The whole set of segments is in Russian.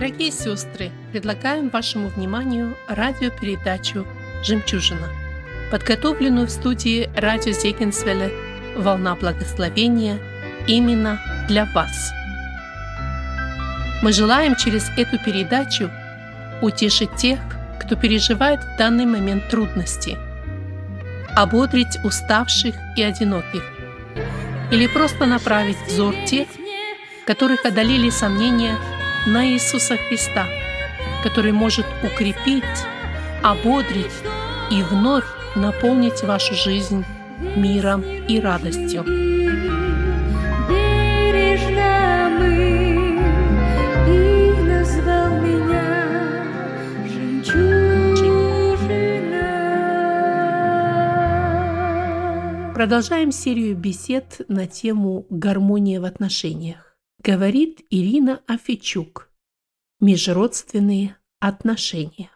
Дорогие сестры, предлагаем вашему вниманию радиопередачу «Жемчужина», подготовленную в студии радио Зегенсвелле «Волна благословения» именно для вас. Мы желаем через эту передачу утешить тех, кто переживает в данный момент трудности, ободрить уставших и одиноких, или просто направить взор тех, которых одолели сомнения на Иисуса Христа, который может укрепить, ободрить и вновь наполнить вашу жизнь миром и радостью. Продолжаем серию бесед на тему гармония в отношениях. Говорит Ирина Афичук. Межродственные отношения.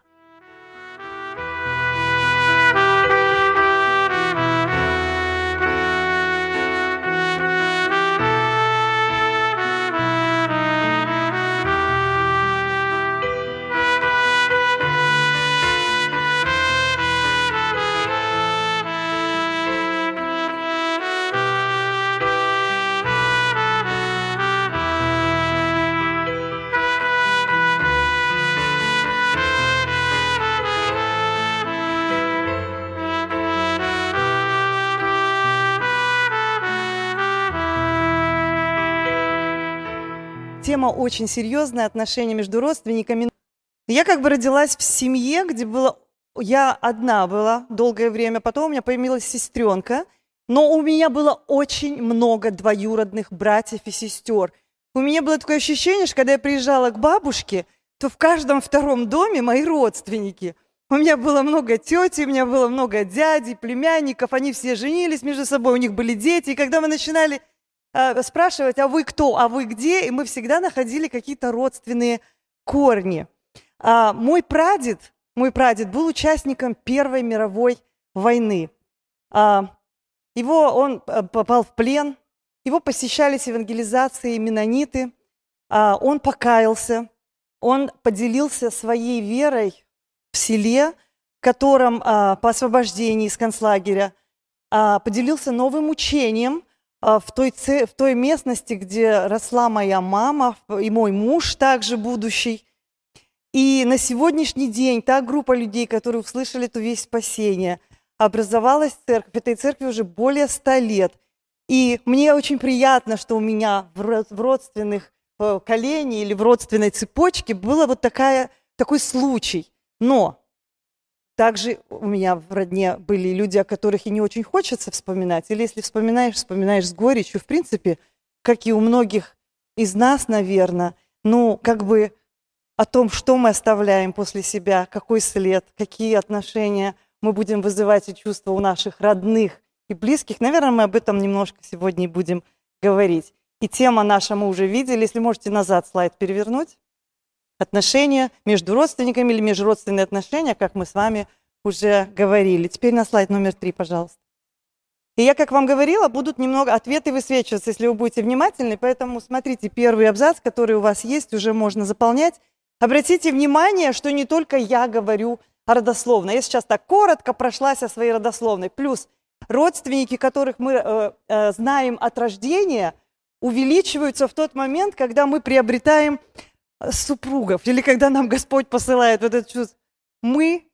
Тема очень серьезная, отношения между родственниками. Я как бы родилась в семье, где было... Я одна была долгое время, потом у меня появилась сестренка, но у меня было очень много двоюродных братьев и сестер. У меня было такое ощущение, что когда я приезжала к бабушке, то в каждом втором доме мои родственники. У меня было много тетей, у меня было много дядей, племянников, они все женились между собой, у них были дети. И когда мы начинали спрашивать, а вы кто, а вы где, и мы всегда находили какие-то родственные корни. А, мой прадед, мой прадед был участником Первой мировой войны. А, его, он э, попал в плен, его посещались евангелизации менониты, а, он покаялся, он поделился своей верой в селе, в котором по освобождении из концлагеря поделился новым учением в той, в той местности, где росла моя мама и мой муж, также будущий. И на сегодняшний день та группа людей, которые услышали эту весть спасения, образовалась церковь. Этой церкви уже более ста лет. И мне очень приятно, что у меня в ро- в родственных э, колене или в родственной цепочке был вот такая, такой случай. Но также у меня в родне были люди, о которых и не очень хочется вспоминать. Или если вспоминаешь, вспоминаешь с горечью. В принципе, как и у многих из нас, наверное, ну, как бы о том, что мы оставляем после себя, какой след, какие отношения мы будем вызывать и чувства у наших родных и близких. Наверное, мы об этом немножко сегодня и будем говорить. И тема наша мы уже видели. Если можете назад слайд перевернуть. Отношения между родственниками или межродственные отношения, как мы с вами уже говорили. Теперь на слайд номер три, пожалуйста. И я, как вам говорила, будут немного ответы высвечиваться, если вы будете внимательны. Поэтому смотрите, первый абзац, который у вас есть, уже можно заполнять. Обратите внимание, что не только я говорю родословной. Я сейчас так коротко прошлась о своей родословной. Плюс родственники, которых мы э, э, знаем от рождения, увеличиваются в тот момент, когда мы приобретаем супругов, или когда нам Господь посылает вот это чувство. Мы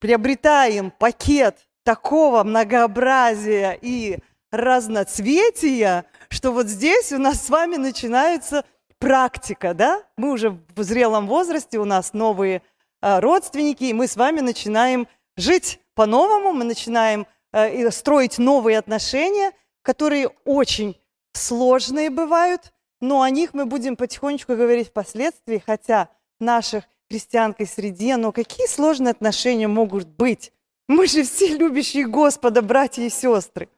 приобретаем пакет такого многообразия и разноцветия, что вот здесь у нас с вами начинается практика, да? Мы уже в зрелом возрасте, у нас новые э, родственники, и мы с вами начинаем жить по-новому, мы начинаем э, строить новые отношения, которые очень сложные бывают, но о них мы будем потихонечку говорить впоследствии, хотя в наших христианской среде, но какие сложные отношения могут быть? Мы же все любящие Господа, братья и сестры.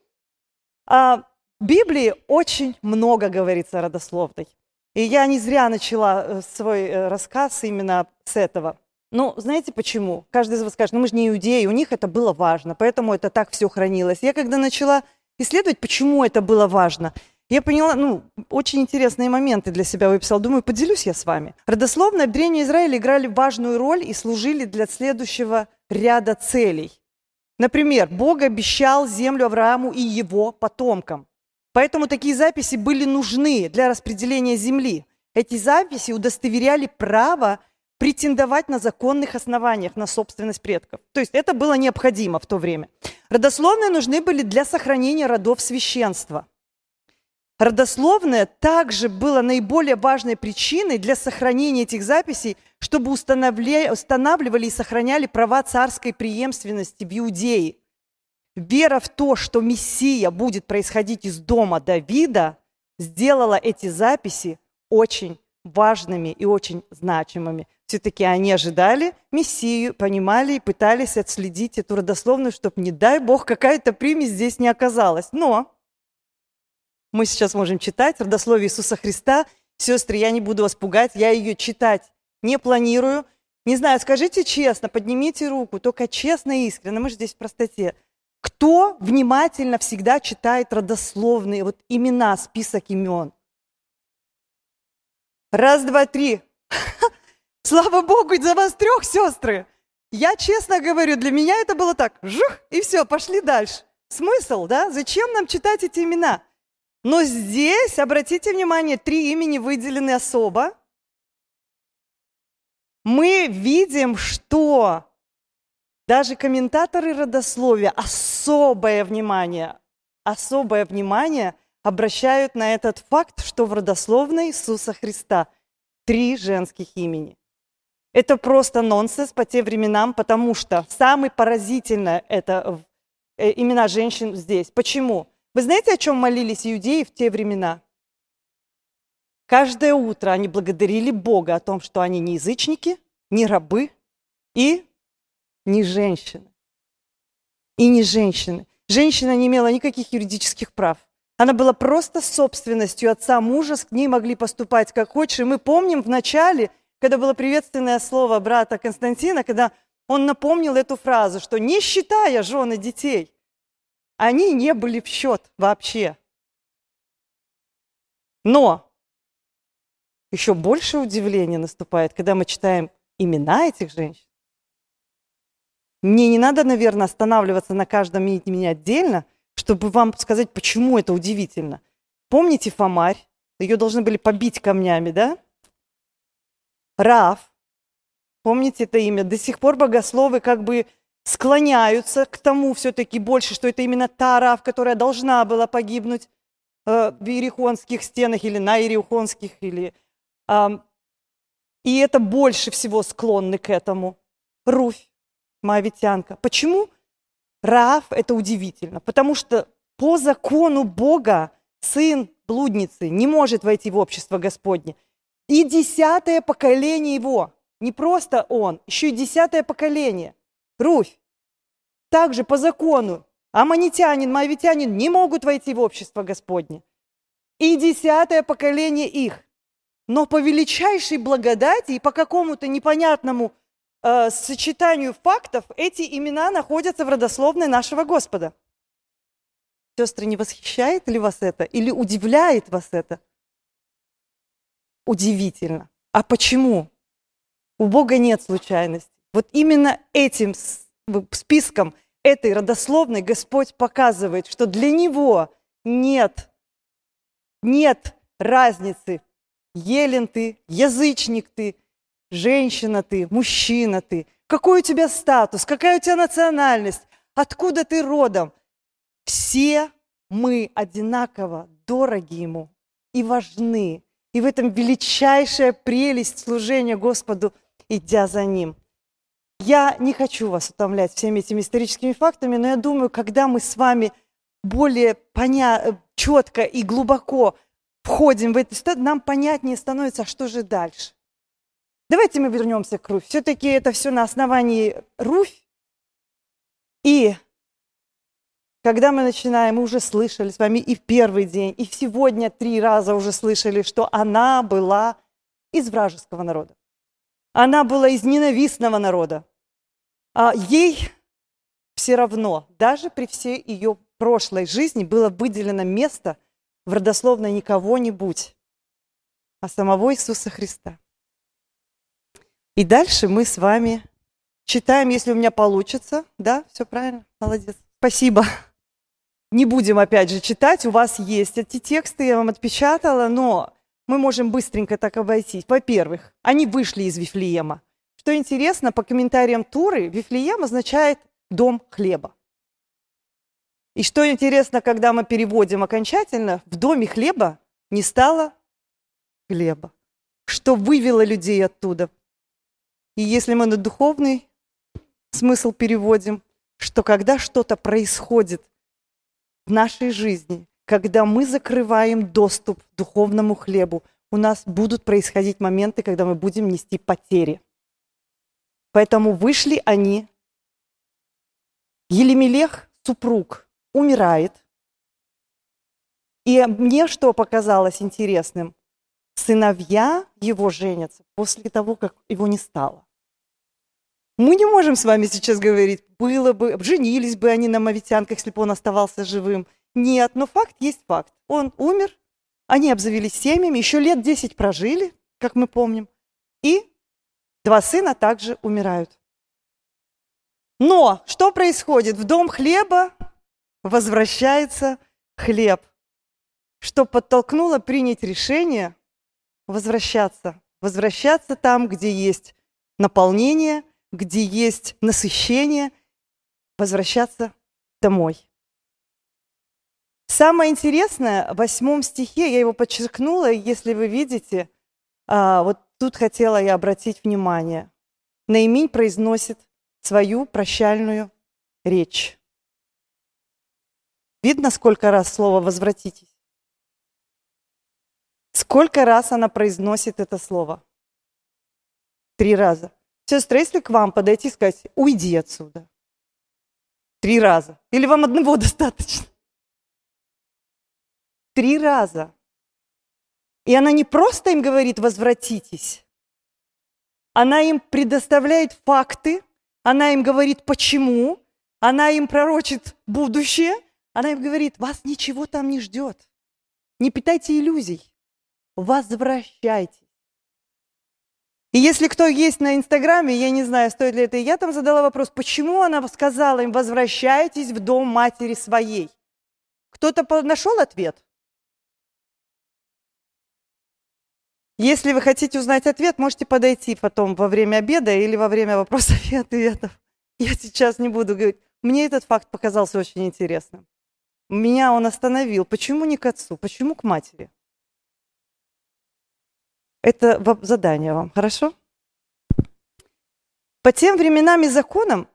А в Библии очень много говорится о родословной. И я не зря начала э, свой э, рассказ именно с этого. Ну, знаете почему? Каждый из вас скажет, ну мы же не иудеи, у них это было важно, поэтому это так все хранилось. Я когда начала исследовать, почему это было важно, я поняла, ну, очень интересные моменты для себя выписала. Думаю, поделюсь я с вами. Родословные в Древнем Израиле играли важную роль и служили для следующего ряда целей. Например, Бог обещал землю Аврааму и его потомкам. Поэтому такие записи были нужны для распределения земли. Эти записи удостоверяли право претендовать на законных основаниях на собственность предков. То есть это было необходимо в то время. Родословные нужны были для сохранения родов священства. Родословное также было наиболее важной причиной для сохранения этих записей, чтобы устанавливали и сохраняли права царской преемственности в Иудее – Вера в то, что Мессия будет происходить из дома Давида, сделала эти записи очень важными и очень значимыми. Все-таки они ожидали Мессию, понимали и пытались отследить эту родословную, чтобы, не дай Бог, какая-то примесь здесь не оказалась. Но мы сейчас можем читать родословие Иисуса Христа. Сестры, я не буду вас пугать, я ее читать не планирую. Не знаю, скажите честно, поднимите руку, только честно и искренне, мы же здесь в простоте. Кто внимательно всегда читает родословные вот имена, список имен? Раз, два, три. Слава Богу, за вас трех, сестры. Я честно говорю, для меня это было так, жух, и все, пошли дальше. Смысл, да? Зачем нам читать эти имена? Но здесь, обратите внимание, три имени выделены особо. Мы видим, что даже комментаторы родословия особое внимание, особое внимание обращают на этот факт, что в родословной Иисуса Христа три женских имени. Это просто нонсенс по тем временам, потому что самое поразительное – это э, имена женщин здесь. Почему? Вы знаете, о чем молились иудеи в те времена? Каждое утро они благодарили Бога о том, что они не язычники, не рабы и не женщины. И не женщины. Женщина не имела никаких юридических прав. Она была просто собственностью отца мужа, с ней могли поступать как хочешь. И мы помним в начале, когда было приветственное слово брата Константина, когда он напомнил эту фразу, что не считая жены детей, они не были в счет вообще. Но еще больше удивления наступает, когда мы читаем имена этих женщин. Мне не надо, наверное, останавливаться на каждом имени отдельно, чтобы вам сказать, почему это удивительно. Помните Фомарь? Ее должны были побить камнями, да? Рав. Помните это имя? До сих пор богословы как бы склоняются к тому все-таки больше, что это именно та Рав, которая должна была погибнуть э, в Иерихонских стенах или на Иерихонских. Или, э, и это больше всего склонны к этому. Руфь моавитянка. Почему Раав – это удивительно? Потому что по закону Бога сын блудницы не может войти в общество Господне. И десятое поколение его, не просто он, еще и десятое поколение, Руфь, также по закону аммонитянин, моавитянин не могут войти в общество Господне. И десятое поколение их. Но по величайшей благодати и по какому-то непонятному э, сочетанию фактов эти имена находятся в родословной нашего Господа. Сестры, не восхищает ли вас это или удивляет вас это? Удивительно. А почему? У Бога нет случайностей. Вот именно этим списком, этой родословной Господь показывает, что для Него нет, нет разницы, елен ты, язычник ты, женщина ты, мужчина ты, какой у тебя статус, какая у тебя национальность, откуда ты родом. Все мы одинаково дороги Ему и важны. И в этом величайшая прелесть служения Господу, идя за Ним. Я не хочу вас утомлять всеми этими историческими фактами, но я думаю, когда мы с вами более поня... четко и глубоко входим в ситуацию, нам понятнее становится, а что же дальше. Давайте мы вернемся к Руфь. Все-таки это все на основании Руфь. И когда мы начинаем, мы уже слышали с вами и в первый день, и сегодня три раза уже слышали, что она была из вражеского народа. Она была из ненавистного народа. А ей все равно, даже при всей ее прошлой жизни, было выделено место в родословной не кого-нибудь, а самого Иисуса Христа. И дальше мы с вами читаем, если у меня получится. Да, все правильно? Молодец. Спасибо. Не будем опять же читать, у вас есть эти тексты, я вам отпечатала, но мы можем быстренько так обойтись. Во-первых, они вышли из Вифлеема. Что интересно, по комментариям Туры, Вифлеем означает «дом хлеба». И что интересно, когда мы переводим окончательно, в доме хлеба не стало хлеба. Что вывело людей оттуда? И если мы на духовный смысл переводим, что когда что-то происходит в нашей жизни, когда мы закрываем доступ к духовному хлебу, у нас будут происходить моменты, когда мы будем нести потери. Поэтому вышли они. Елемелех, супруг, умирает. И мне что показалось интересным? Сыновья его женятся после того, как его не стало. Мы не можем с вами сейчас говорить, было бы, женились бы они на мавитянках, если бы он оставался живым. Нет, но факт есть факт. Он умер, они обзавелись семьями, еще лет 10 прожили, как мы помним, и два сына также умирают. Но что происходит? В дом хлеба возвращается хлеб, что подтолкнуло принять решение возвращаться. Возвращаться там, где есть наполнение – где есть насыщение, возвращаться домой. Самое интересное, в восьмом стихе, я его подчеркнула, если вы видите, а, вот тут хотела я обратить внимание. Наимень произносит свою прощальную речь. Видно, сколько раз слово «возвратитесь»? Сколько раз она произносит это слово? Три раза. Сестра, если к вам подойти и сказать, уйди отсюда. Три раза. Или вам одного достаточно? Три раза. И она не просто им говорит, возвратитесь. Она им предоставляет факты, она им говорит, почему, она им пророчит будущее, она им говорит, вас ничего там не ждет. Не питайте иллюзий. Возвращайтесь. И если кто есть на Инстаграме, я не знаю, стоит ли это, я там задала вопрос, почему она сказала им, возвращайтесь в дом матери своей. Кто-то нашел ответ? Если вы хотите узнать ответ, можете подойти потом во время обеда или во время вопросов и ответов. Я сейчас не буду говорить. Мне этот факт показался очень интересным. Меня он остановил. Почему не к отцу? Почему к матери? Это задание вам, хорошо? По тем временам и законам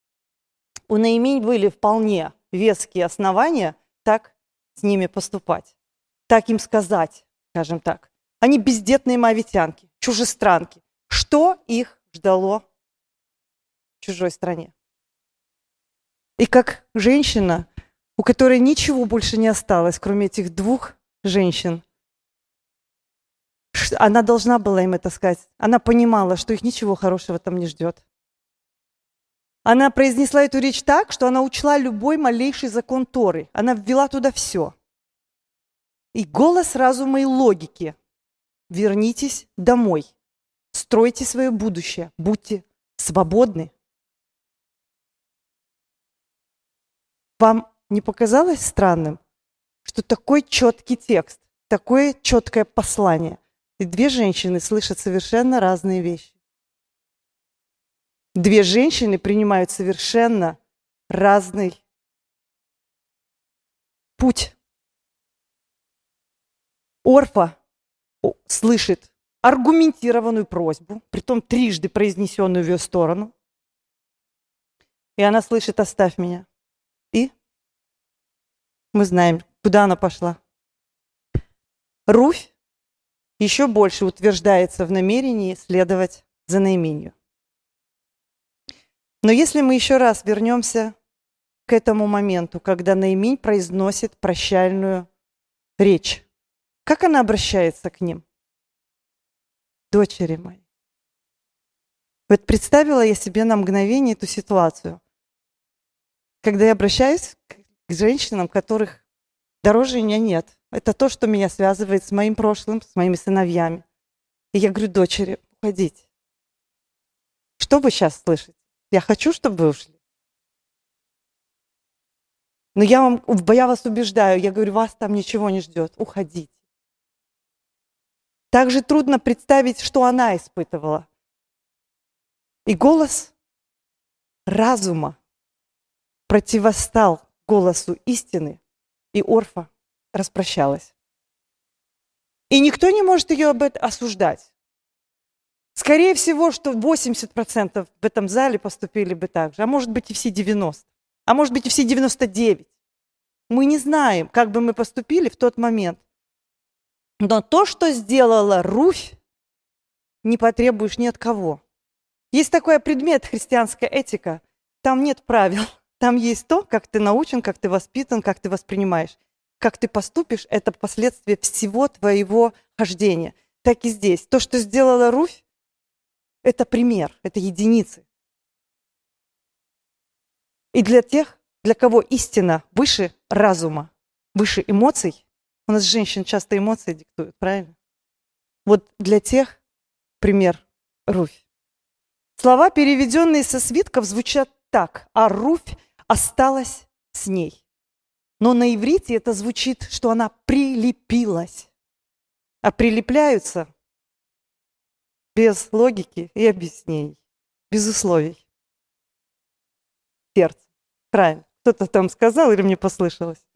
у Наимень были вполне веские основания так с ними поступать, так им сказать, скажем так. Они бездетные мавитянки, чужестранки. Что их ждало в чужой стране? И как женщина, у которой ничего больше не осталось, кроме этих двух женщин, она должна была им это сказать. Она понимала, что их ничего хорошего там не ждет. Она произнесла эту речь так, что она учла любой малейший закон Торы. Она ввела туда все. И голос разума и логики. Вернитесь домой. стройте свое будущее, будьте свободны. Вам не показалось странным, что такой четкий текст, такое четкое послание, и две женщины слышат совершенно разные вещи? Две женщины принимают совершенно разный путь. Орфа слышит аргументированную просьбу, притом трижды произнесенную в ее сторону. И она слышит «оставь меня». И мы знаем, куда она пошла. Руфь еще больше утверждается в намерении следовать за наименью. Но если мы еще раз вернемся к этому моменту, когда Наимень произносит прощальную речь, как она обращается к ним? Дочери мои. Вот представила я себе на мгновение эту ситуацию, когда я обращаюсь к женщинам, которых дороже меня нет. Это то, что меня связывает с моим прошлым, с моими сыновьями. И я говорю, дочери, уходите. Что вы сейчас слышите? Я хочу, чтобы вы ушли. Но я, вам, я вас убеждаю, я говорю, вас там ничего не ждет. Уходите. Также трудно представить, что она испытывала. И голос разума противостал голосу истины, и Орфа распрощалась. И никто не может ее об этом осуждать. Скорее всего, что 80% в этом зале поступили бы так же, а может быть и все 90, а может быть и все 99. Мы не знаем, как бы мы поступили в тот момент. Но то, что сделала Руфь, не потребуешь ни от кого. Есть такой предмет христианская этика. Там нет правил. Там есть то, как ты научен, как ты воспитан, как ты воспринимаешь. Как ты поступишь, это последствие всего твоего хождения. Так и здесь. То, что сделала Руфь, это пример, это единицы. И для тех, для кого истина выше разума, выше эмоций, у нас женщин часто эмоции диктуют, правильно? Вот для тех пример Руфь. Слова, переведенные со свитков, звучат так, а Руфь осталась с ней. Но на иврите это звучит, что она прилепилась. А прилепляются без логики и объяснений, без условий. Сердце. Правильно. Кто-то там сказал или мне послышалось?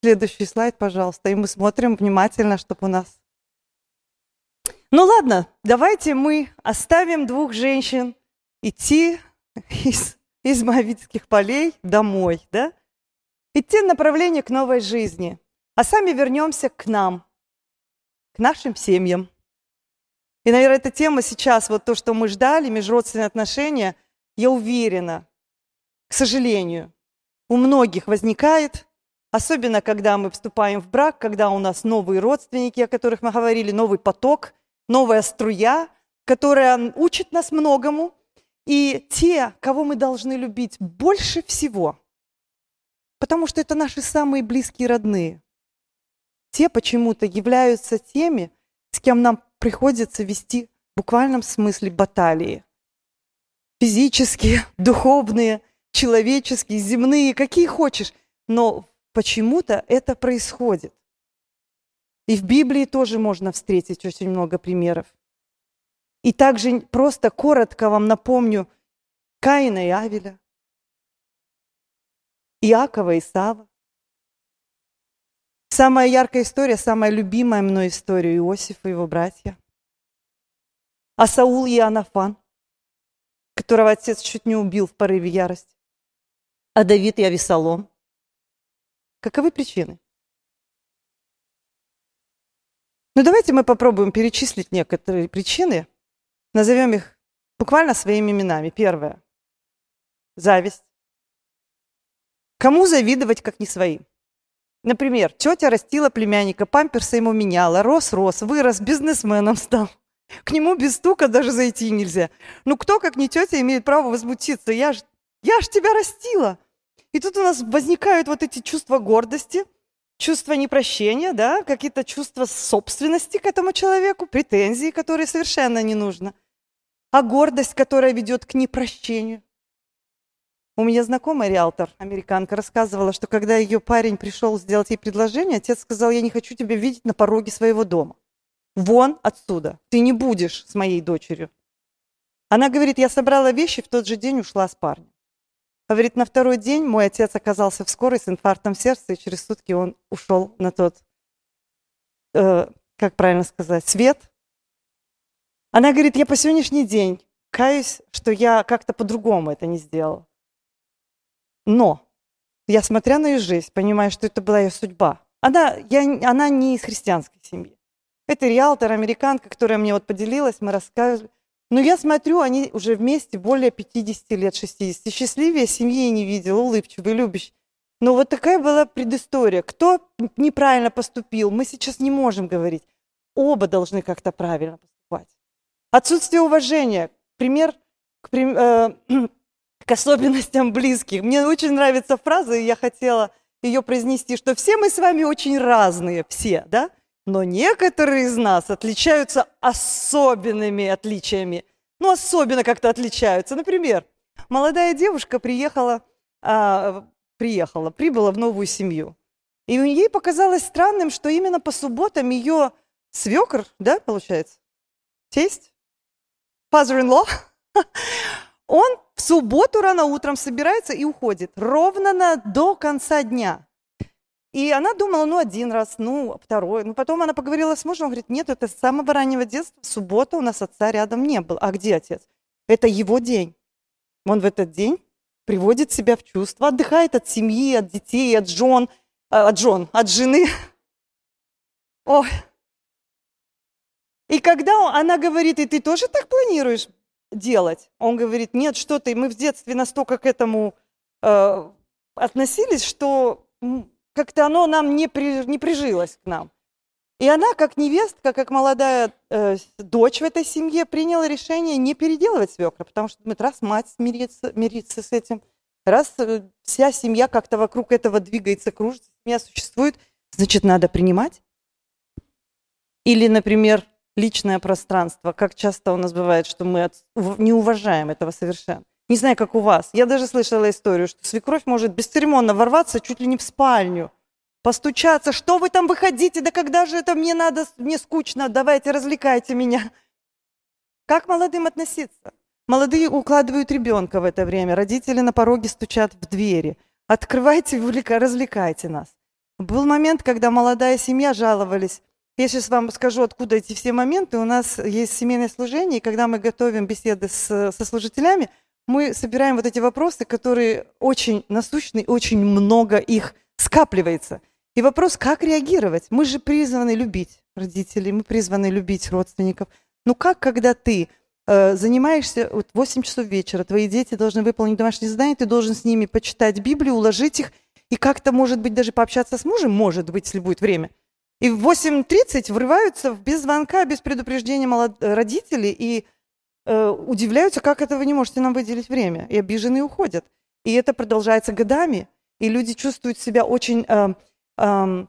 Следующий слайд, пожалуйста. И мы смотрим внимательно, чтобы у нас... Ну ладно, давайте мы оставим двух женщин идти из, из Моавитских полей домой, да? Идти в направлении к новой жизни. А сами вернемся к нам, к нашим семьям. И, наверное, эта тема сейчас, вот то, что мы ждали, межродственные отношения, я уверена, к сожалению, у многих возникает, особенно когда мы вступаем в брак, когда у нас новые родственники, о которых мы говорили, новый поток, новая струя, которая учит нас многому. И те, кого мы должны любить больше всего, потому что это наши самые близкие родные, те почему-то являются теми, с кем нам приходится вести в буквальном смысле баталии. Физические, духовные, человеческие, земные, какие хочешь. Но почему-то это происходит. И в Библии тоже можно встретить очень много примеров. И также просто коротко вам напомню Каина и Авеля, Иакова и Сава. Самая яркая история, самая любимая мной история Иосифа и его братья. А Саул и Анафан, которого отец чуть не убил в порыве ярости. А Давид и Авесолом. Каковы причины? Ну давайте мы попробуем перечислить некоторые причины. Назовем их буквально своими именами. Первое. Зависть. Кому завидовать, как не своим? Например, тетя растила племянника, памперсы ему меняла, рос-рос, вырос, бизнесменом стал. К нему без стука даже зайти нельзя. Ну кто, как не тетя, имеет право возмутиться? Я ж, я ж тебя растила. И тут у нас возникают вот эти чувства гордости, чувство непрощения, да, какие-то чувства собственности к этому человеку, претензии, которые совершенно не нужно, а гордость, которая ведет к непрощению. У меня знакомая риэлтор, американка, рассказывала, что когда ее парень пришел сделать ей предложение, отец сказал, я не хочу тебя видеть на пороге своего дома. Вон отсюда. Ты не будешь с моей дочерью. Она говорит, я собрала вещи, в тот же день ушла с парнем. Говорит, на второй день мой отец оказался в скорой с инфарктом сердца, и через сутки он ушел на тот, э, как правильно сказать, свет. Она говорит, я по сегодняшний день каюсь, что я как-то по-другому это не сделала. Но я, смотря на ее жизнь, понимаю, что это была ее судьба. Она, я, она не из христианской семьи. Это риэлтор, американка, которая мне вот поделилась, мы рассказывали. Но я смотрю, они уже вместе более 50 лет, 60. Счастливее семьи не видела, улыбчивый, любящий. Но вот такая была предыстория. Кто неправильно поступил, мы сейчас не можем говорить. Оба должны как-то правильно поступать. Отсутствие уважения. Пример к, э, к особенностям близких. Мне очень нравится фраза, и я хотела ее произнести, что все мы с вами очень разные, все, да? Но некоторые из нас отличаются особенными отличиями. Ну, особенно как-то отличаются. Например, молодая девушка приехала, а, приехала, прибыла в новую семью. И ей показалось странным, что именно по субботам ее свекр, да, получается, тесть, father-in-law, он в субботу рано утром собирается и уходит ровно на, до конца дня. И она думала, ну, один раз, ну, второй. Ну, потом она поговорила с мужем, он говорит, нет, это с самого раннего детства, суббота у нас отца рядом не было. А где отец? Это его день. Он в этот день приводит себя в чувство, отдыхает от семьи, от детей, от жен, а, от жен, от жены. Ой. И когда она говорит, и ты тоже так планируешь? делать. Он говорит, нет, что ты, мы в детстве настолько к этому э, относились, что как-то оно нам не, при, не прижилось к нам. И она, как невестка, как молодая э, дочь в этой семье, приняла решение не переделывать свекра, потому что думает, раз мать смирится, мирится с этим, раз э, вся семья как-то вокруг этого двигается, кружится, семья существует, значит, надо принимать. Или, например, личное пространство. Как часто у нас бывает, что мы от... не уважаем этого совершенно. Не знаю, как у вас. Я даже слышала историю, что свекровь может бесцеремонно ворваться чуть ли не в спальню, постучаться. Что вы там выходите? Да когда же это мне надо? Мне скучно. Давайте, развлекайте меня. Как молодым относиться? Молодые укладывают ребенка в это время. Родители на пороге стучат в двери. Открывайте, развлекайте нас. Был момент, когда молодая семья жаловались, я сейчас вам скажу, откуда эти все моменты. У нас есть семейное служение, и когда мы готовим беседы с, со служителями, мы собираем вот эти вопросы, которые очень насущны, очень много их скапливается. И вопрос, как реагировать? Мы же призваны любить родителей, мы призваны любить родственников. Ну как, когда ты э, занимаешься вот 8 часов вечера, твои дети должны выполнить домашнее задание, ты должен с ними почитать Библию, уложить их, и как-то, может быть, даже пообщаться с мужем, может быть, если будет время – и в 8.30 врываются без звонка, без предупреждения молод... родители и э, удивляются, как это вы не можете нам выделить время. И обиженные уходят. И это продолжается годами. И люди чувствуют себя очень э, э,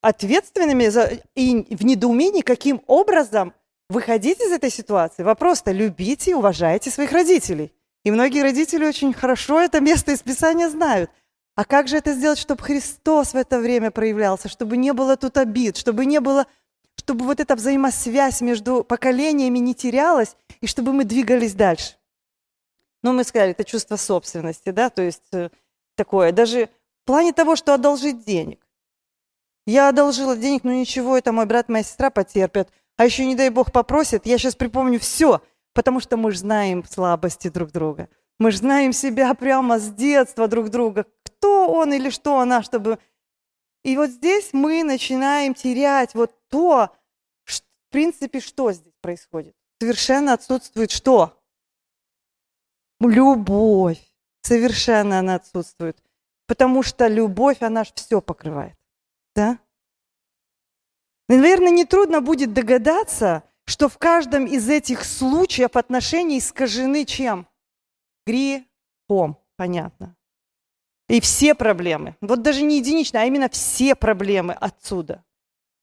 ответственными за... и в недоумении, каким образом выходить из этой ситуации. Вопрос-то любите и уважайте своих родителей. И многие родители очень хорошо это место из Писания знают – а как же это сделать, чтобы Христос в это время проявлялся, чтобы не было тут обид, чтобы не было, чтобы вот эта взаимосвязь между поколениями не терялась, и чтобы мы двигались дальше? Ну, мы сказали, это чувство собственности, да, то есть э, такое. Даже в плане того, что одолжить денег. Я одолжила денег, но ничего, это мой брат, моя сестра потерпят. А еще, не дай бог, попросят, я сейчас припомню все, потому что мы же знаем слабости друг друга. Мы же знаем себя прямо с детства друг друга, кто он или что она, чтобы... И вот здесь мы начинаем терять вот то, в принципе, что здесь происходит. Совершенно отсутствует что? Любовь. Совершенно она отсутствует. Потому что любовь, она же все покрывает. Да? Наверное, нетрудно будет догадаться, что в каждом из этих случаев отношения искажены чем? Грехом, понятно. И все проблемы, вот даже не единичные, а именно все проблемы отсюда.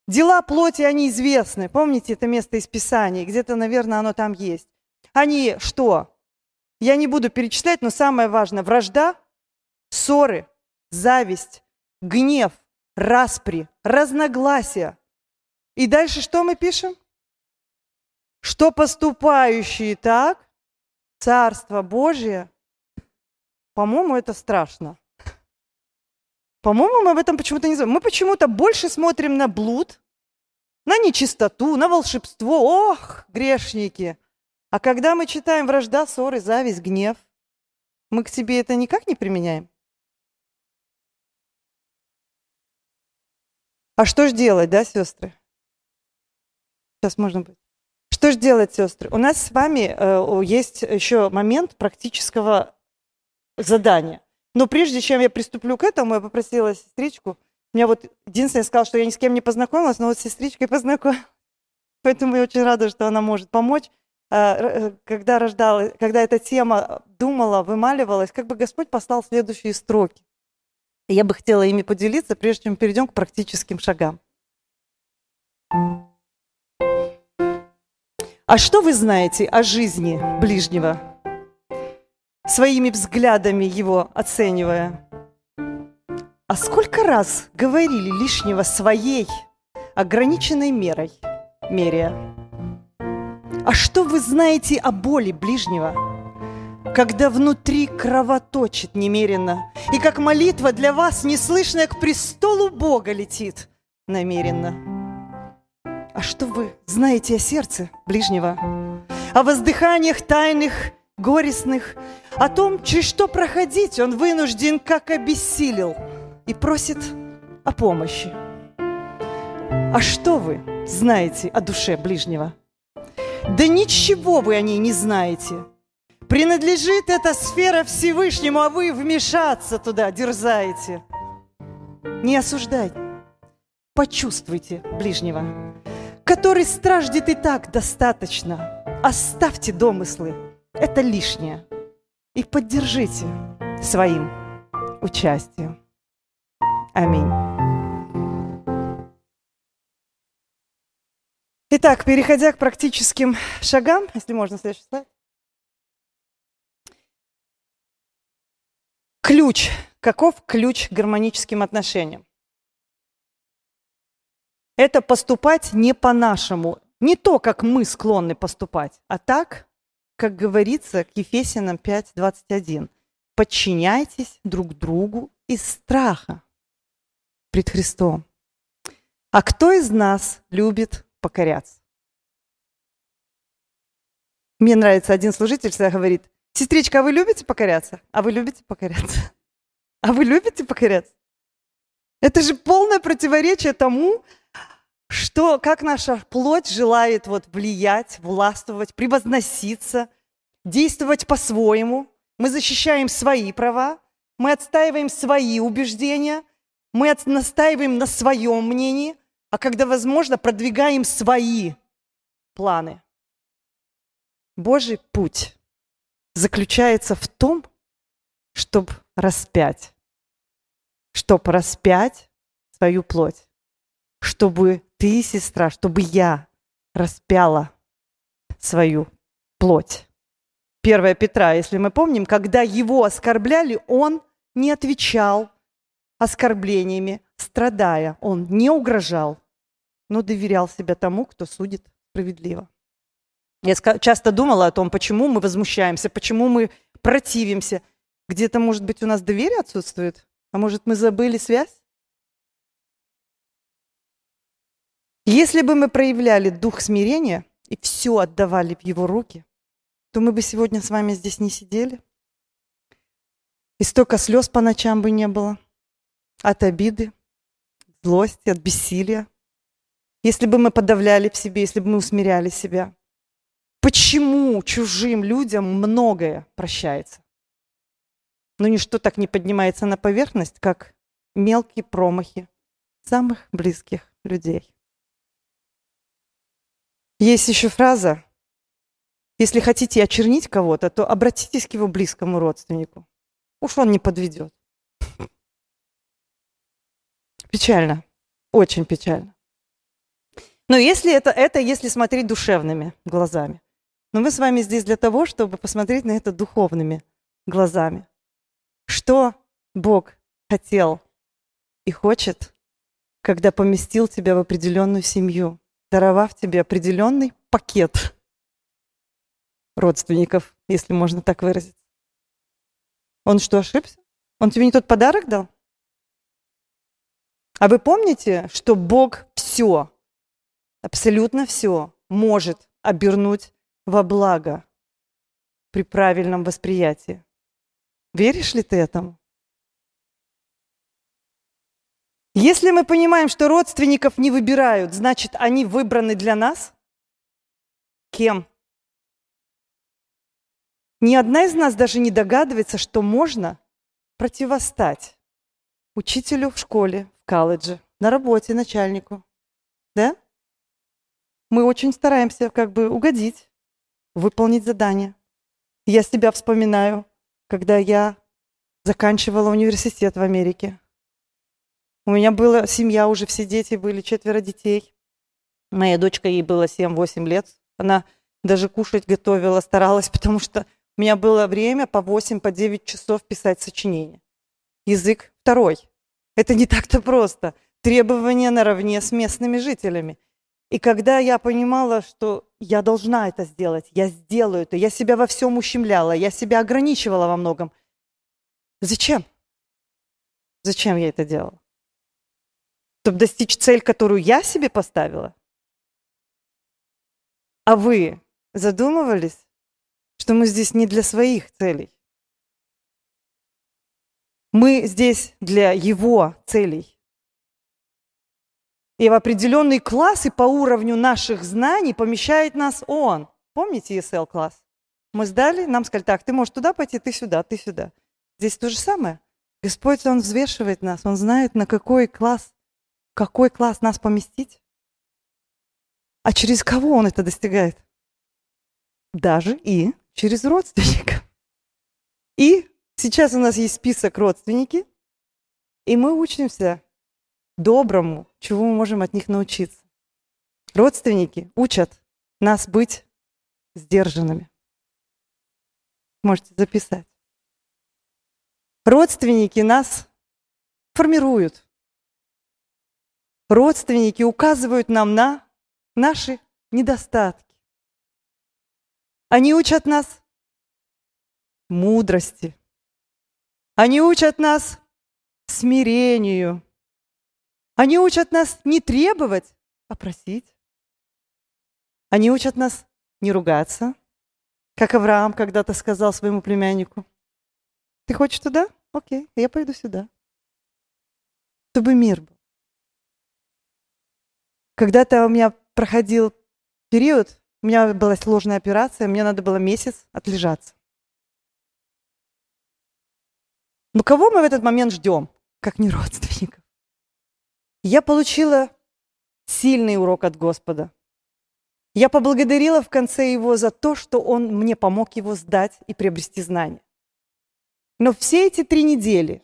Дела плоти, они известны. Помните это место из Писания? Где-то, наверное, оно там есть. Они что? Я не буду перечислять, но самое важное. Вражда, ссоры, зависть, гнев, распри, разногласия. И дальше что мы пишем? Что поступающие так, Царство Божие, по-моему, это страшно. По-моему, мы об этом почему-то не знаем. Мы почему-то больше смотрим на блуд, на нечистоту, на волшебство. Ох, грешники! А когда мы читаем вражда, ссоры, зависть, гнев, мы к тебе это никак не применяем? А что же делать, да, сестры? Сейчас можно будет. Что же делать, сестры? У нас с вами э, есть еще момент практического задания. Но прежде чем я приступлю к этому, я попросила сестричку. Меня вот единственное сказала, что я ни с кем не познакомилась, но вот с сестричкой познакомилась. Поэтому я очень рада, что она может помочь. А, э, когда рождалась, когда эта тема думала, вымаливалась, как бы Господь послал следующие строки. Я бы хотела ими поделиться, прежде чем перейдем к практическим шагам. А что вы знаете о жизни ближнего? Своими взглядами его оценивая. А сколько раз говорили лишнего своей ограниченной мерой, меря? А что вы знаете о боли ближнего, когда внутри кровоточит немеренно, и как молитва для вас, неслышная к престолу Бога летит намеренно? А что вы знаете о сердце ближнего? О воздыханиях тайных, горестных, о том, через что проходить он вынужден, как обессилел, и просит о помощи. А что вы знаете о душе ближнего? Да ничего вы о ней не знаете. Принадлежит эта сфера Всевышнему, а вы вмешаться туда дерзаете. Не осуждайте, почувствуйте ближнего, который страждет и так достаточно. Оставьте домыслы, это лишнее. И поддержите своим участием. Аминь. Итак, переходя к практическим шагам, если можно следующий слайд. Ключ. Каков ключ к гармоническим отношениям? Это поступать не по-нашему, не то, как мы склонны поступать, а так, как говорится к Ефесянам 5.21. Подчиняйтесь друг другу из страха пред Христом. А кто из нас любит покоряться. Мне нравится один служитель всегда говорит, сестричка, а вы любите покоряться? А вы любите покоряться? А вы любите покоряться? Это же полное противоречие тому, что, как наша плоть желает вот влиять, властвовать, превозноситься, действовать по-своему. Мы защищаем свои права, мы отстаиваем свои убеждения, мы настаиваем на своем мнении, а когда возможно, продвигаем свои планы. Божий путь заключается в том, чтобы распять, чтобы распять свою плоть, чтобы ты, сестра, чтобы я распяла свою плоть. 1 Петра, если мы помним, когда его оскорбляли, он не отвечал оскорблениями, страдая. Он не угрожал, но доверял себя тому, кто судит справедливо. Я часто думала о том, почему мы возмущаемся, почему мы противимся. Где-то, может быть, у нас доверие отсутствует? А может, мы забыли связь? Если бы мы проявляли дух смирения и все отдавали в его руки, то мы бы сегодня с вами здесь не сидели. И столько слез по ночам бы не было от обиды, злости, от бессилия если бы мы подавляли в себе, если бы мы усмиряли себя? Почему чужим людям многое прощается? Но ничто так не поднимается на поверхность, как мелкие промахи самых близких людей. Есть еще фраза, если хотите очернить кого-то, то обратитесь к его близкому родственнику. Уж он не подведет. Печально. Очень печально. Но если это, это если смотреть душевными глазами. Но мы с вами здесь для того, чтобы посмотреть на это духовными глазами. Что Бог хотел и хочет, когда поместил тебя в определенную семью, даровав тебе определенный пакет родственников, если можно так выразиться. Он что, ошибся? Он тебе не тот подарок дал? А вы помните, что Бог все, абсолютно все может обернуть во благо при правильном восприятии? Веришь ли ты этому? Если мы понимаем, что родственников не выбирают, значит, они выбраны для нас, кем? Ни одна из нас даже не догадывается, что можно противостать учителю в школе, в колледже, на работе, начальнику. Да? Мы очень стараемся как бы угодить, выполнить задание. Я себя вспоминаю, когда я заканчивала университет в Америке. У меня была семья, уже все дети были, четверо детей. Моя дочка, ей было 7-8 лет. Она даже кушать готовила, старалась, потому что у меня было время по 8, по 9 часов писать сочинение. Язык второй. Это не так-то просто. Требования наравне с местными жителями. И когда я понимала, что я должна это сделать, я сделаю это, я себя во всем ущемляла, я себя ограничивала во многом. Зачем? Зачем я это делала? Чтобы достичь цель, которую я себе поставила? А вы задумывались, что мы здесь не для своих целей? Мы здесь для его целей. И в определенные классы по уровню наших знаний помещает нас он. Помните ESL-класс? Мы сдали, нам сказали, так, ты можешь туда пойти, ты сюда, ты сюда. Здесь то же самое. Господь, Он взвешивает нас, Он знает, на какой класс какой класс нас поместить? А через кого он это достигает? Даже и через родственников. И сейчас у нас есть список родственники, и мы учимся доброму, чего мы можем от них научиться. Родственники учат нас быть сдержанными. Можете записать. Родственники нас формируют, родственники указывают нам на наши недостатки. Они учат нас мудрости. Они учат нас смирению. Они учат нас не требовать, а просить. Они учат нас не ругаться, как Авраам когда-то сказал своему племяннику. Ты хочешь туда? Окей, я пойду сюда. Чтобы мир был. Когда-то у меня проходил период, у меня была сложная операция, мне надо было месяц отлежаться. Но кого мы в этот момент ждем, как не родственников? Я получила сильный урок от Господа. Я поблагодарила в конце его за то, что он мне помог его сдать и приобрести знания. Но все эти три недели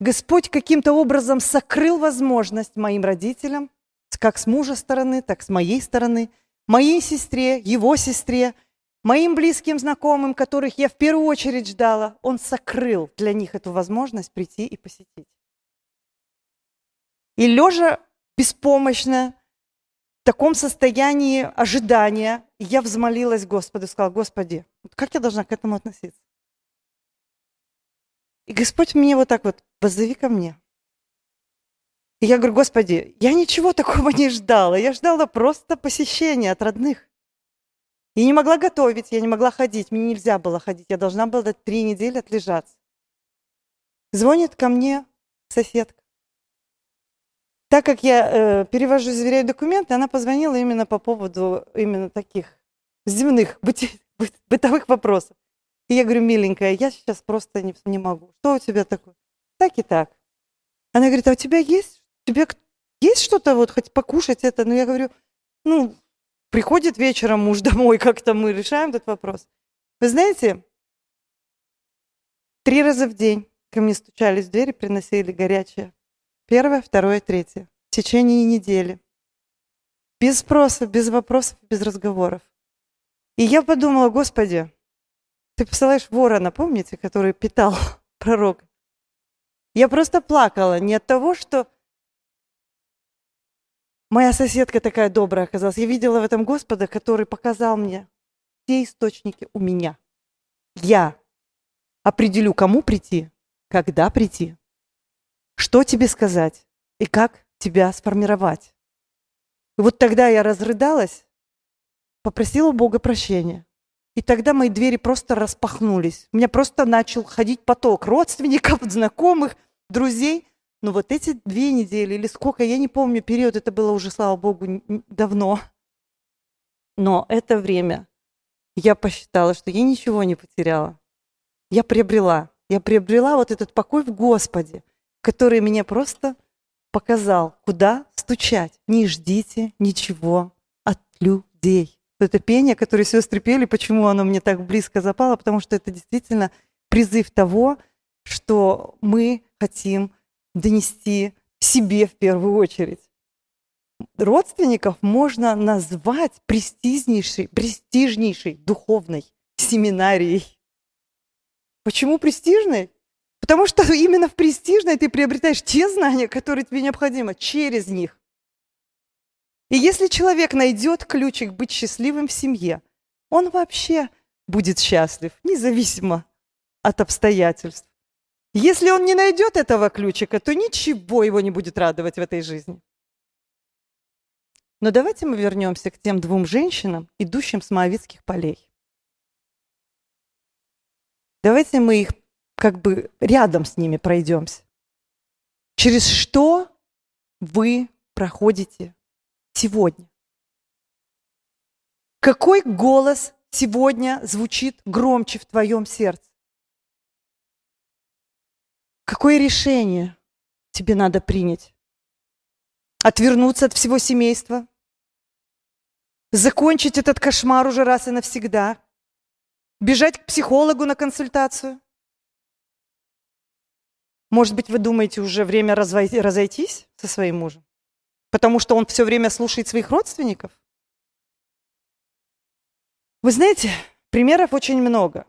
Господь каким-то образом сокрыл возможность моим родителям как с мужа стороны, так с моей стороны, моей сестре, его сестре, моим близким знакомым, которых я в первую очередь ждала, он сокрыл для них эту возможность прийти и посетить. И лежа беспомощно, в таком состоянии ожидания, я взмолилась Господу, сказала, Господи, как я должна к этому относиться? И Господь мне вот так вот, позови ко мне. И я говорю, Господи, я ничего такого не ждала. Я ждала просто посещения от родных. Я не могла готовить, я не могла ходить, мне нельзя было ходить. Я должна была три недели отлежаться. Звонит ко мне соседка. Так как я э, перевожу, заверяю документы, она позвонила именно по поводу именно таких земных быти, бытовых вопросов. И я говорю, миленькая, я сейчас просто не, не могу. Что у тебя такое? Так и так. Она говорит, а у тебя есть тебе есть что-то вот хоть покушать это? Ну, я говорю, ну, приходит вечером муж домой, как-то мы решаем этот вопрос. Вы знаете, три раза в день ко мне стучались в дверь приносили горячее Первое, второе, третье. В течение недели. Без спроса, без вопросов, без разговоров. И я подумала, Господи, ты посылаешь ворона, помните, который питал пророка? Я просто плакала не от того, что моя соседка такая добрая оказалась. Я видела в этом Господа, который показал мне все источники у меня. Я определю, кому прийти, когда прийти, что тебе сказать и как тебя сформировать. И вот тогда я разрыдалась, попросила Бога прощения. И тогда мои двери просто распахнулись. У меня просто начал ходить поток родственников, знакомых, друзей. Но вот эти две недели или сколько, я не помню период, это было уже, слава Богу, давно. Но это время я посчитала, что я ничего не потеряла. Я приобрела. Я приобрела вот этот покой в Господе, который мне просто показал, куда стучать. Не ждите ничего от людей. Это пение, которое сестры пели, почему оно мне так близко запало, потому что это действительно призыв того, что мы хотим донести себе в первую очередь. Родственников можно назвать престижнейшей, престижнейшей духовной семинарией. Почему престижной? Потому что именно в престижной ты приобретаешь те знания, которые тебе необходимы через них. И если человек найдет ключик быть счастливым в семье, он вообще будет счастлив, независимо от обстоятельств. Если он не найдет этого ключика, то ничего его не будет радовать в этой жизни. Но давайте мы вернемся к тем двум женщинам, идущим с Моавицких полей. Давайте мы их как бы рядом с ними пройдемся. Через что вы проходите сегодня? Какой голос сегодня звучит громче в твоем сердце? Какое решение тебе надо принять? Отвернуться от всего семейства? Закончить этот кошмар уже раз и навсегда? Бежать к психологу на консультацию? Может быть, вы думаете, уже время разойтись со своим мужем? Потому что он все время слушает своих родственников? Вы знаете, примеров очень много.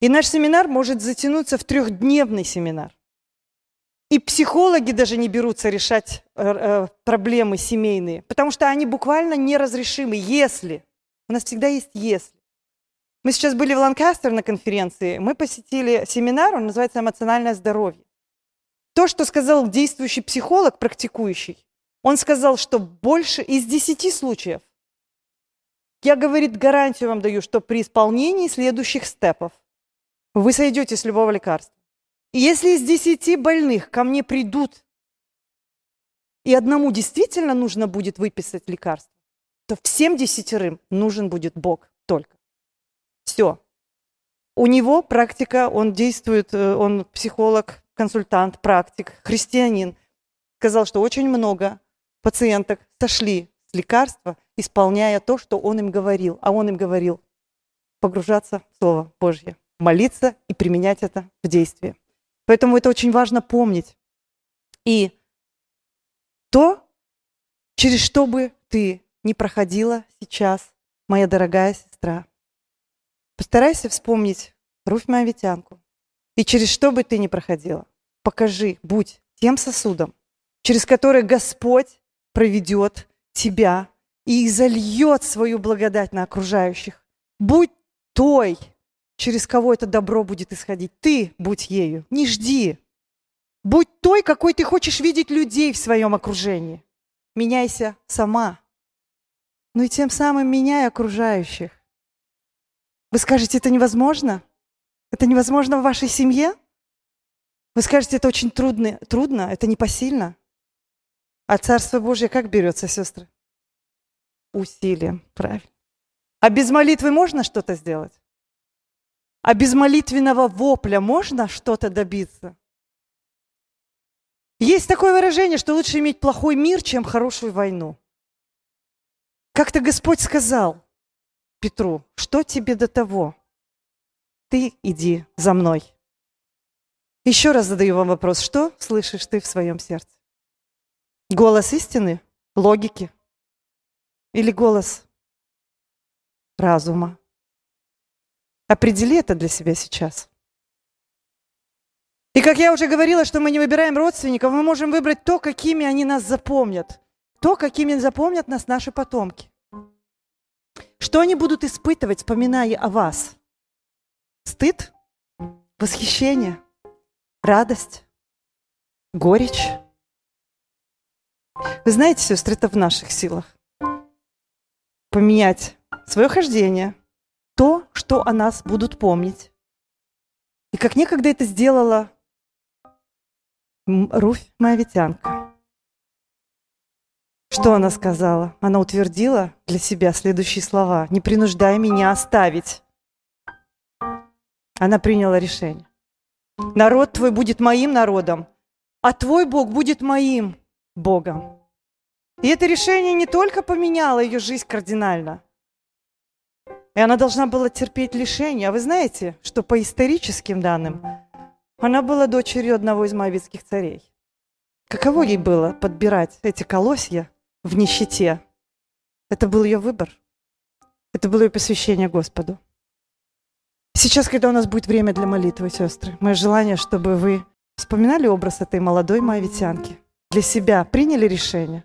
И наш семинар может затянуться в трехдневный семинар. И психологи даже не берутся решать э, э, проблемы семейные, потому что они буквально неразрешимы, если. У нас всегда есть «если». Мы сейчас были в Ланкастер на конференции, мы посетили семинар, он называется «Эмоциональное здоровье». То, что сказал действующий психолог, практикующий, он сказал, что больше из десяти случаев, я, говорит, гарантию вам даю, что при исполнении следующих степов вы сойдете с любого лекарства. И если из десяти больных ко мне придут, и одному действительно нужно будет выписать лекарство, то всем десятерым нужен будет Бог только. Все. У него практика, он действует, э, он психолог, консультант, практик, христианин. Сказал, что очень много пациенток сошли с лекарства, исполняя то, что он им говорил. А он им говорил погружаться в Слово Божье молиться и применять это в действии. Поэтому это очень важно помнить. И то, через что бы ты не проходила сейчас, моя дорогая сестра, постарайся вспомнить Руфь Моавитянку. И через что бы ты ни проходила, покажи, будь тем сосудом, через который Господь проведет тебя и изольет свою благодать на окружающих. Будь той, через кого это добро будет исходить. Ты будь ею, не жди. Будь той, какой ты хочешь видеть людей в своем окружении. Меняйся сама. Ну и тем самым меняй окружающих. Вы скажете, это невозможно? Это невозможно в вашей семье? Вы скажете, это очень трудно, трудно, это непосильно. А Царство Божье как берется, сестры? Усилием, правильно. А без молитвы можно что-то сделать? А без молитвенного вопля можно что-то добиться? Есть такое выражение, что лучше иметь плохой мир, чем хорошую войну. Как-то Господь сказал Петру, что тебе до того? Ты иди за мной. Еще раз задаю вам вопрос, что слышишь ты в своем сердце? Голос истины, логики или голос разума? Определи это для себя сейчас. И как я уже говорила, что мы не выбираем родственников, мы можем выбрать то, какими они нас запомнят. То, какими запомнят нас наши потомки. Что они будут испытывать, вспоминая о вас? Стыд? Восхищение? Радость? Горечь? Вы знаете, сестры, это в наших силах. Поменять свое хождение, то, что о нас будут помнить. И как некогда это сделала Руфь Моавитянка. Что она сказала? Она утвердила для себя следующие слова. «Не принуждай меня оставить». Она приняла решение. «Народ твой будет моим народом, а твой Бог будет моим Богом». И это решение не только поменяло ее жизнь кардинально, и она должна была терпеть лишение. А вы знаете, что по историческим данным она была дочерью одного из моавитских царей. Каково ей было подбирать эти колосья в нищете? Это был ее выбор. Это было ее посвящение Господу. Сейчас, когда у нас будет время для молитвы, сестры, мое желание, чтобы вы вспоминали образ этой молодой моавитянки, для себя приняли решение,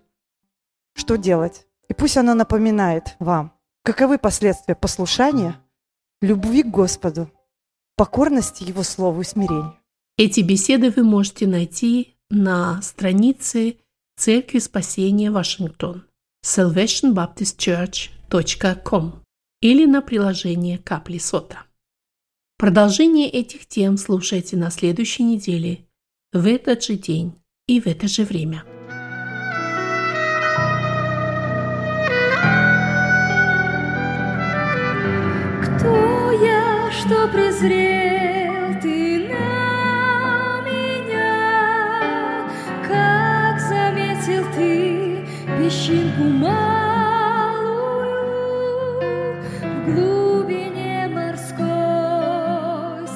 что делать. И пусть она напоминает вам, каковы последствия послушания, любви к Господу, покорности Его Слову и смирению. Эти беседы вы можете найти на странице Церкви Спасения Вашингтон salvationbaptistchurch.com или на приложение Капли Сота. Продолжение этих тем слушайте на следующей неделе, в этот же день и в это же время. Что презрел ты на меня? Как заметил ты песчинку малую в глубине морской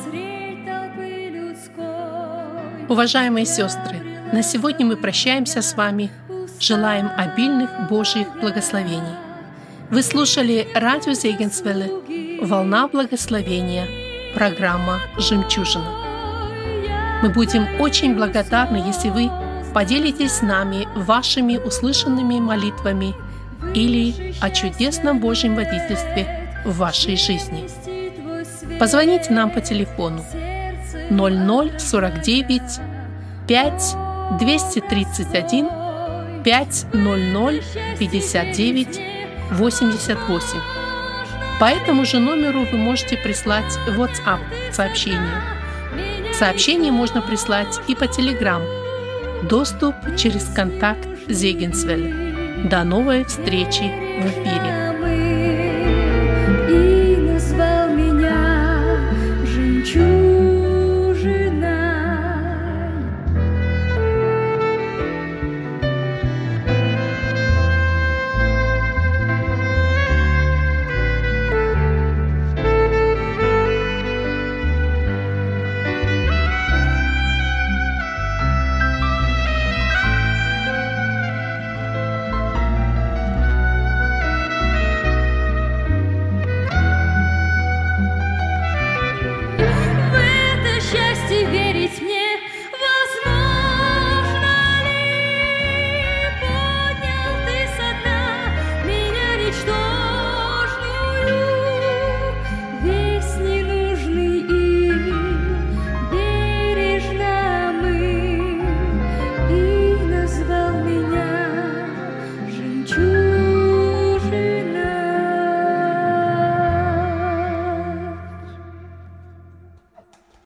средь толпы людской? Уважаемые сестры, на сегодня мы прощаемся с вами. Желаем обильных Божьих благословений. Вы слушали радио Зегенсвелле «Волна благословения», программа «Жемчужина». Мы будем очень благодарны, если вы поделитесь с нами вашими услышанными молитвами или о чудесном Божьем водительстве в вашей жизни. Позвоните нам по телефону 0049 5 231 500 59 88. По этому же номеру вы можете прислать WhatsApp сообщение. Сообщение можно прислать и по Telegram. Доступ через контакт Зегенсвель. До новой встречи в эфире.